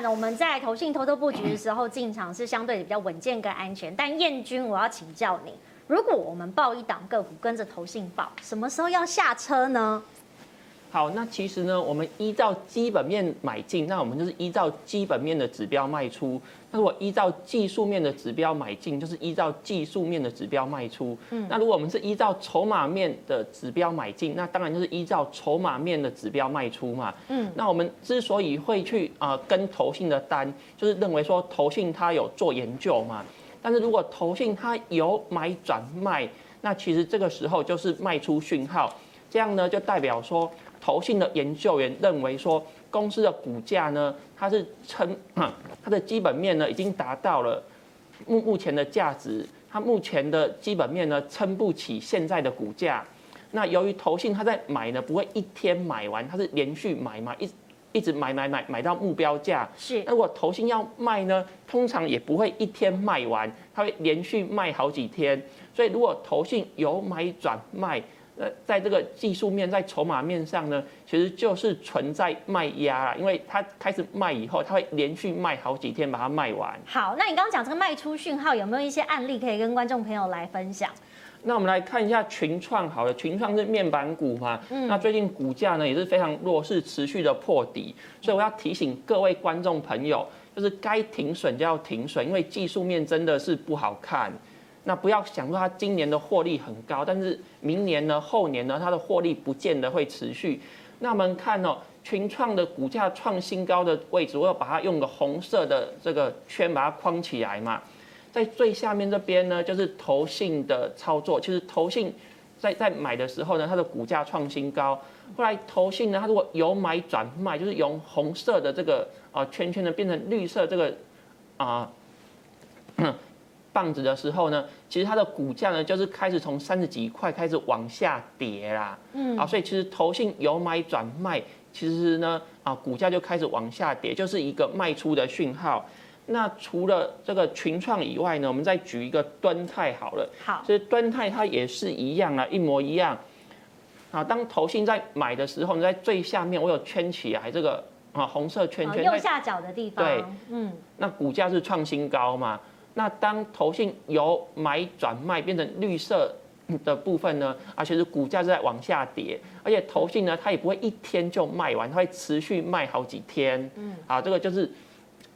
然呢，我们在投信偷偷布局的时候进场是相对比较稳健跟安全。但燕君，我要请教你，如果我们报一档个股跟着投信报，什么时候要下车呢？好，那其实呢，我们依照基本面买进，那我们就是依照基本面的指标卖出。那如果依照技术面的指标买进，就是依照技术面的指标卖出。嗯，那如果我们是依照筹码面的指标买进，那当然就是依照筹码面的指标卖出嘛。嗯，那我们之所以会去啊跟投信的单，就是认为说投信它有做研究嘛。但是如果投信它有买转卖，那其实这个时候就是卖出讯号，这样呢就代表说。投信的研究员认为说，公司的股价呢，它是撑，它的基本面呢已经达到了目目前的价值，它目前的基本面呢撑不起现在的股价。那由于投信它在买呢，不会一天买完，它是连续买嘛，一一直买买买买到目标价。是。那如果投信要卖呢，通常也不会一天卖完，它会连续卖好几天。所以如果投信由买转卖。在这个技术面，在筹码面上呢，其实就是存在卖压啦，因为它开始卖以后，它会连续卖好几天，把它卖完。好，那你刚刚讲这个卖出讯号，有没有一些案例可以跟观众朋友来分享？那我们来看一下群创，好了，群创是面板股嘛，嗯，那最近股价呢也是非常弱势，持续的破底，所以我要提醒各位观众朋友，就是该停损就要停损，因为技术面真的是不好看。那不要想说它今年的获利很高，但是明年呢、后年呢，它的获利不见得会持续。那我们看哦，群创的股价创新高的位置，我要把它用个红色的这个圈把它框起来嘛。在最下面这边呢，就是投信的操作。其实投信在在买的时候呢，它的股价创新高。后来投信呢，它如果由买转卖，就是由红色的这个啊圈圈呢变成绿色这个啊。棒子的时候呢，其实它的股价呢就是开始从三十几块开始往下跌啦，嗯，啊，所以其实投信由买转卖，其实呢啊股价就开始往下跌，就是一个卖出的讯号。那除了这个群创以外呢，我们再举一个端泰好了，好，所以端泰它也是一样啊，一模一样。啊，当投信在买的时候，你在最下面我有圈起来这个啊红色圈圈，右下角的地方，对，嗯，那股价是创新高嘛。那当投信由买转卖变成绿色的部分呢？而且是股价是在往下跌，而且投信呢，它也不会一天就卖完，它会持续卖好几天。嗯，啊，这个就是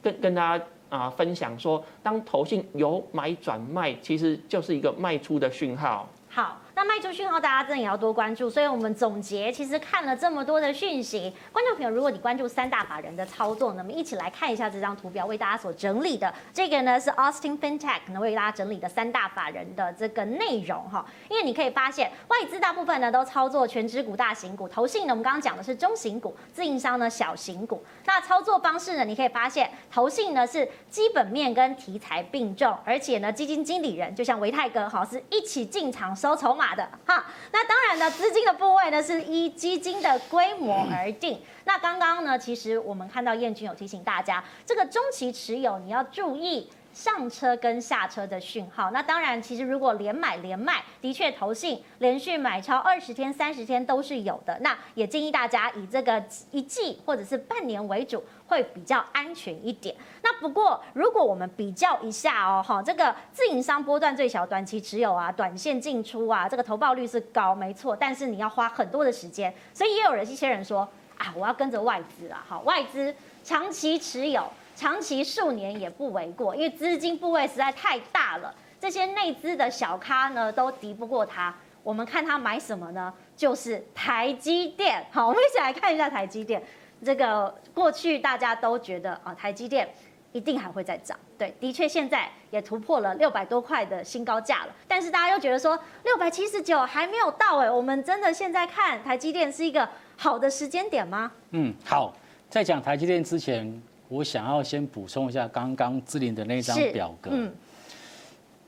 跟跟大家啊分享说，当投信由买转卖，其实就是一个卖出的讯号。好。卖出讯号，大家真的也要多关注。所以我们总结，其实看了这么多的讯息，观众朋友，如果你关注三大法人的操作，那么一起来看一下这张图表，为大家所整理的这个呢是 Austin FinTech 能为大家整理的三大法人的这个内容哈。因为你可以发现，外资大部分呢都操作全职股、大型股，投信呢我们刚刚讲的是中型股，自营商呢小型股。那操作方式呢，你可以发现，投信呢是基本面跟题材并重，而且呢基金经理人就像维泰哥哈是一起进场收筹码。的哈，那当然呢，资金的部位呢是依基金的规模而定。那刚刚呢，其实我们看到燕君有提醒大家，这个中期持有你要注意。上车跟下车的讯号，那当然，其实如果连买连卖，的确投信连续买超二十天、三十天都是有的。那也建议大家以这个一季或者是半年为主，会比较安全一点。那不过，如果我们比较一下哦，哈，这个自营商波段最小、短期持有啊、短线进出啊，这个投报率是高，没错。但是你要花很多的时间，所以也有人一些人说啊，我要跟着外资啊，好，外资长期持有。长期数年也不为过，因为资金部位实在太大了，这些内资的小咖呢都敌不过它。我们看它买什么呢？就是台积电。好，我们一起来看一下台积电。这个过去大家都觉得啊，台积电一定还会再涨。对，的确现在也突破了六百多块的新高价了。但是大家又觉得说六百七十九还没有到哎，我们真的现在看台积电是一个好的时间点吗？嗯，好，在讲台积电之前。我想要先补充一下刚刚志玲的那张表格。嗯，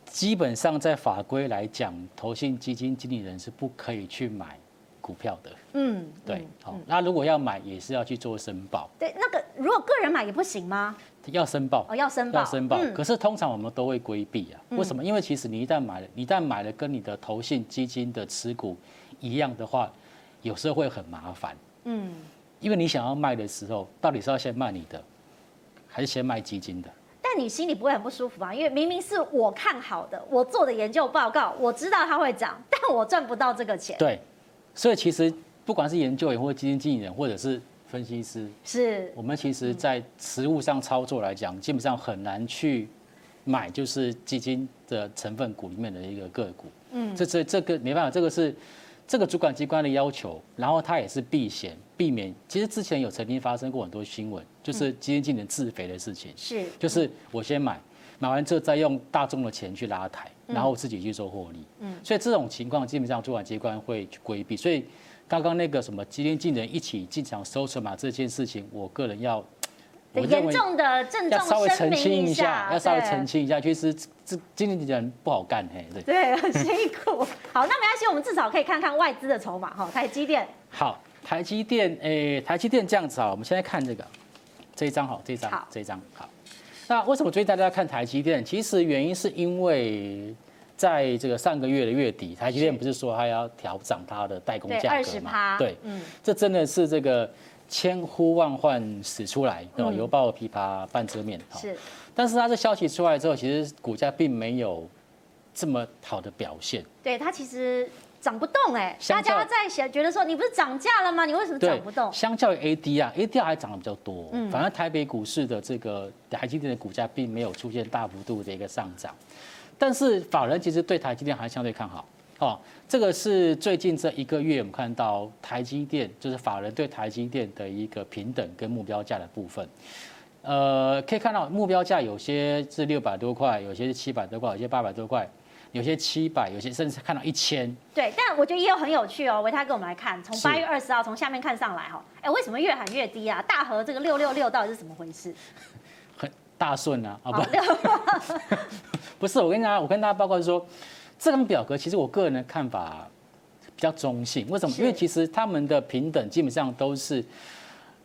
基本上在法规来讲，投信基金经理人是不可以去买股票的。嗯，对，好，那如果要买，也是要去做申报。对，那个如果个人买也不行吗？要申报。哦，要申报。要申报。可是通常我们都会规避啊。为什么？因为其实你一旦买了，你一旦买了跟你的投信基金的持股一样的话，有时候会很麻烦。嗯。因为你想要卖的时候，到底是要先卖你的？还是先卖基金的？但你心里不会很不舒服吗？因为明明是我看好的，我做的研究报告，我知道它会涨，但我赚不到这个钱。对，所以其实不管是研究员或基金经理人，或者是分析师，是我们其实在实物上操作来讲，基本上很难去买就是基金的成分股里面的一个个股。嗯，这这这个没办法，这个是。这个主管机关的要求，然后他也是避险避免。其实之前有曾经发生过很多新闻，就是基金经理自肥的事情。是，就是我先买，买完之后再用大众的钱去拉抬，然后自己去做获利。嗯，所以这种情况基本上主管机关会去规避。所以刚刚那个什么基金经理一起进场收筹码这件事情，我个人要。严重的郑重稍微澄清一下，要稍微澄清一下，其实这经理人不好干嘿，对，对，很辛苦。好，那没关系，我们至少可以看看外资的筹码哈。台积电，好，台积电，诶，台积电这样子啊，我们现在看这个这一张好，这一张，好，这一张好。那为什么最近大家看台积电？其实原因是因为在这个上个月的月底，台积电不是说它要调涨它的代工价格吗？对，嗯，这真的是这个。千呼万唤始出来，哦，犹抱琵琶半遮面。是，但是它这消息出来之后，其实股价并没有这么好的表现。对，它其实涨不动哎，大家在想，觉得说你不是涨价了吗？你为什么涨不动？相较于 AD 啊，AD 还涨得比较多。嗯，反而台北股市的这个台积电的股价并没有出现大幅度的一个上涨，但是法人其实对台积电还相对看好。哦，这个是最近这一个月我们看到台积电，就是法人对台积电的一个平等跟目标价的部分。呃，可以看到目标价有些是六百多块，有些是七百多块，有些八百多块，有些七百，有些甚至看到一千。对，但我觉得也有很有趣哦。维泰给我们来看，从八月二十号从下面看上来哈，哎，为什么越喊越低啊？大和这个六六六到底是怎么回事？很大顺啊，啊不，不是，我跟大家，我跟大家报告是说。这张表格其实我个人的看法比较中性，为什么？因为其实他们的平等基本上都是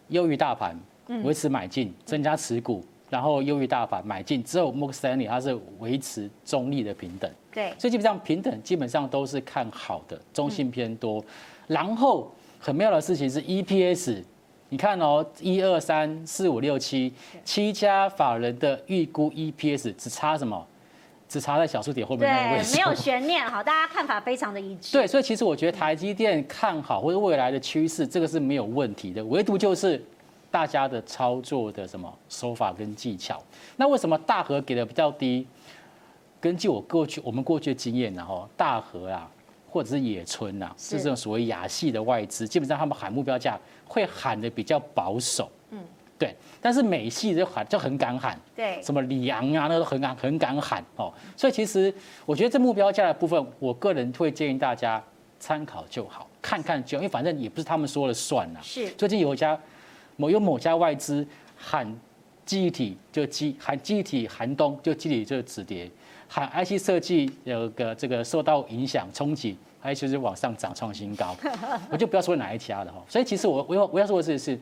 优于大盘，维持买进，增加持股，然后优于大盘买进。只有 Morgan Stanley 它是维持中立的平等，对，所以基本上平等基本上都是看好的，中性偏多。然后很妙的事情是 EPS，你看哦，一二三四五六七七家法人的预估 EPS 只差什么？只差在小数点后面那个位置，没有悬念好，大家看法非常的一致。对，所以其实我觉得台积电看好或者未来的趋势，这个是没有问题的，唯独就是大家的操作的什么手法跟技巧。那为什么大和给的比较低？根据我过去我们过去的经验然后，大和啊，或者是野村啊，是这种所谓亚系的外资，基本上他们喊目标价会喊的比较保守。嗯。对，但是美系就喊就很敢喊，对，什么里昂啊，那都很敢很敢喊哦。所以其实我觉得这目标价的部分，我个人会建议大家参考就好，看看就，因为反正也不是他们说了算呐。是，最近有一家某有某家外资喊记忆体就记喊记忆体寒冬就记忆体就止跌，喊 IC 设计有个这个受到影响冲击，还有就是往上涨创新高，我就不要说哪一家了哈。所以其实我我要我要说的是是。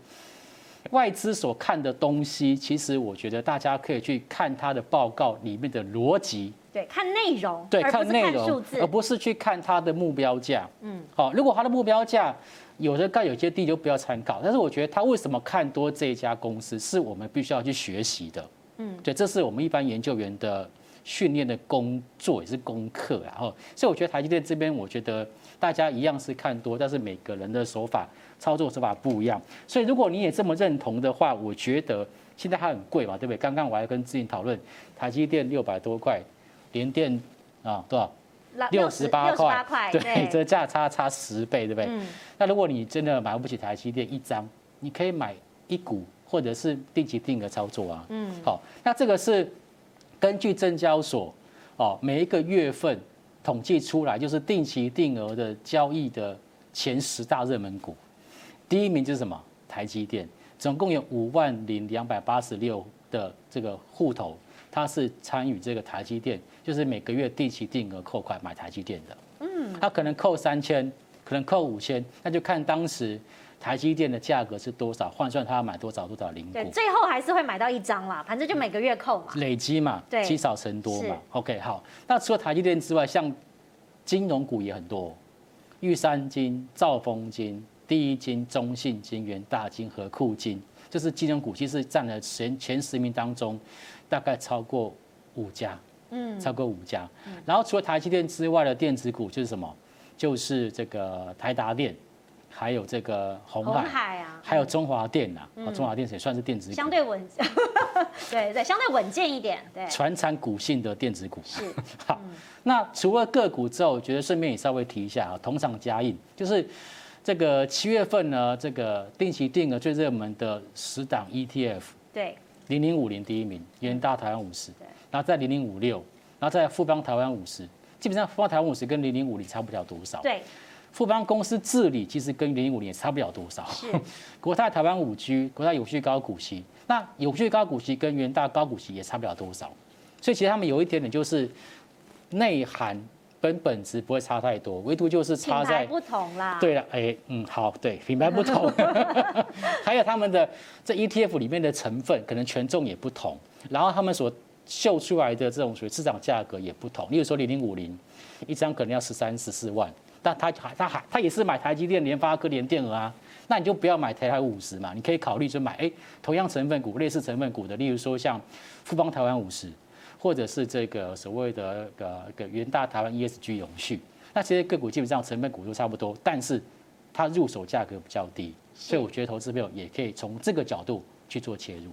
外资所看的东西，其实我觉得大家可以去看它的报告里面的逻辑，对，看内容，对，看内容，而不是去看它的目标价。嗯，好，如果它的目标价有的高有些地，就不要参考。但是我觉得他为什么看多这一家公司，是我们必须要去学习的。嗯，对，这是我们一般研究员的训练的工作，也是功课。然后，所以我觉得台积电这边，我觉得大家一样是看多，但是每个人的手法。操作手法不一样，所以如果你也这么认同的话，我觉得现在它很贵嘛，对不对？刚刚我还跟志颖讨论，台积电六百多块，联电啊多少？六十八块，对，这价差差十倍，对不对？嗯。那如果你真的买不起台积电一张，你可以买一股或者是定期定额操作啊。嗯。好，那这个是根据证交所哦每一个月份统计出来，就是定期定额的交易的前十大热门股。第一名就是什么？台积电，总共有五万零两百八十六的这个户头，它是参与这个台积电，就是每个月定期定额扣款买台积电的。嗯，它可能扣三千，可能扣五千，那就看当时台积电的价格是多少，换算他要买多少多少零股。对，最后还是会买到一张啦，反正就每个月扣嘛。累积嘛，对，积少成多嘛。OK，好。那除了台积电之外，像金融股也很多，玉山金、兆丰金。第一金、中信金、元大金、和库金，就是金融股，其实占了前前十名当中，大概超过五家，嗯，超过五家。然后除了台积电之外的电子股就是什么？就是这个台达电。还有这个红海，还有中华电呐，嗯、中华电也算是电子股，相对稳，对对，相对稳健一点，对，传产股性的电子股。是 好。那除了个股之后，我觉得顺便也稍微提一下啊，同场加印，就是这个七月份呢，这个定期定额最热门的十档 ETF，对，零零五零第一名，元大台湾五十，然后在零零五六，然后在富邦台湾五十，基本上富邦台湾五十跟零零五零差不了多少，对。富邦公司治理其实跟零零五零也差不了多少。是 国泰台湾五 G，国泰永续高股息，那永续高股息跟元大高股息也差不了多少。所以其实他们有一点点就是内涵跟本质不会差太多，唯独就是差在不同啦。对了，哎，嗯，好，对，品牌不同，还有他们的这 ETF 里面的成分可能权重也不同，然后他们所秀出来的这种属于市场价格也不同。例如说零零五零一张可能要十三十四万。但他还他还他也是买台积电、联发科、联电啊，那你就不要买台台五十嘛，你可以考虑就买哎同样成分股、类似成分股的，例如说像富邦台湾五十，或者是这个所谓的呃个元大台湾 ESG 永续，那其实个股基本上成分股都差不多，但是它入手价格比较低，所以我觉得投资朋友也可以从这个角度去做切入。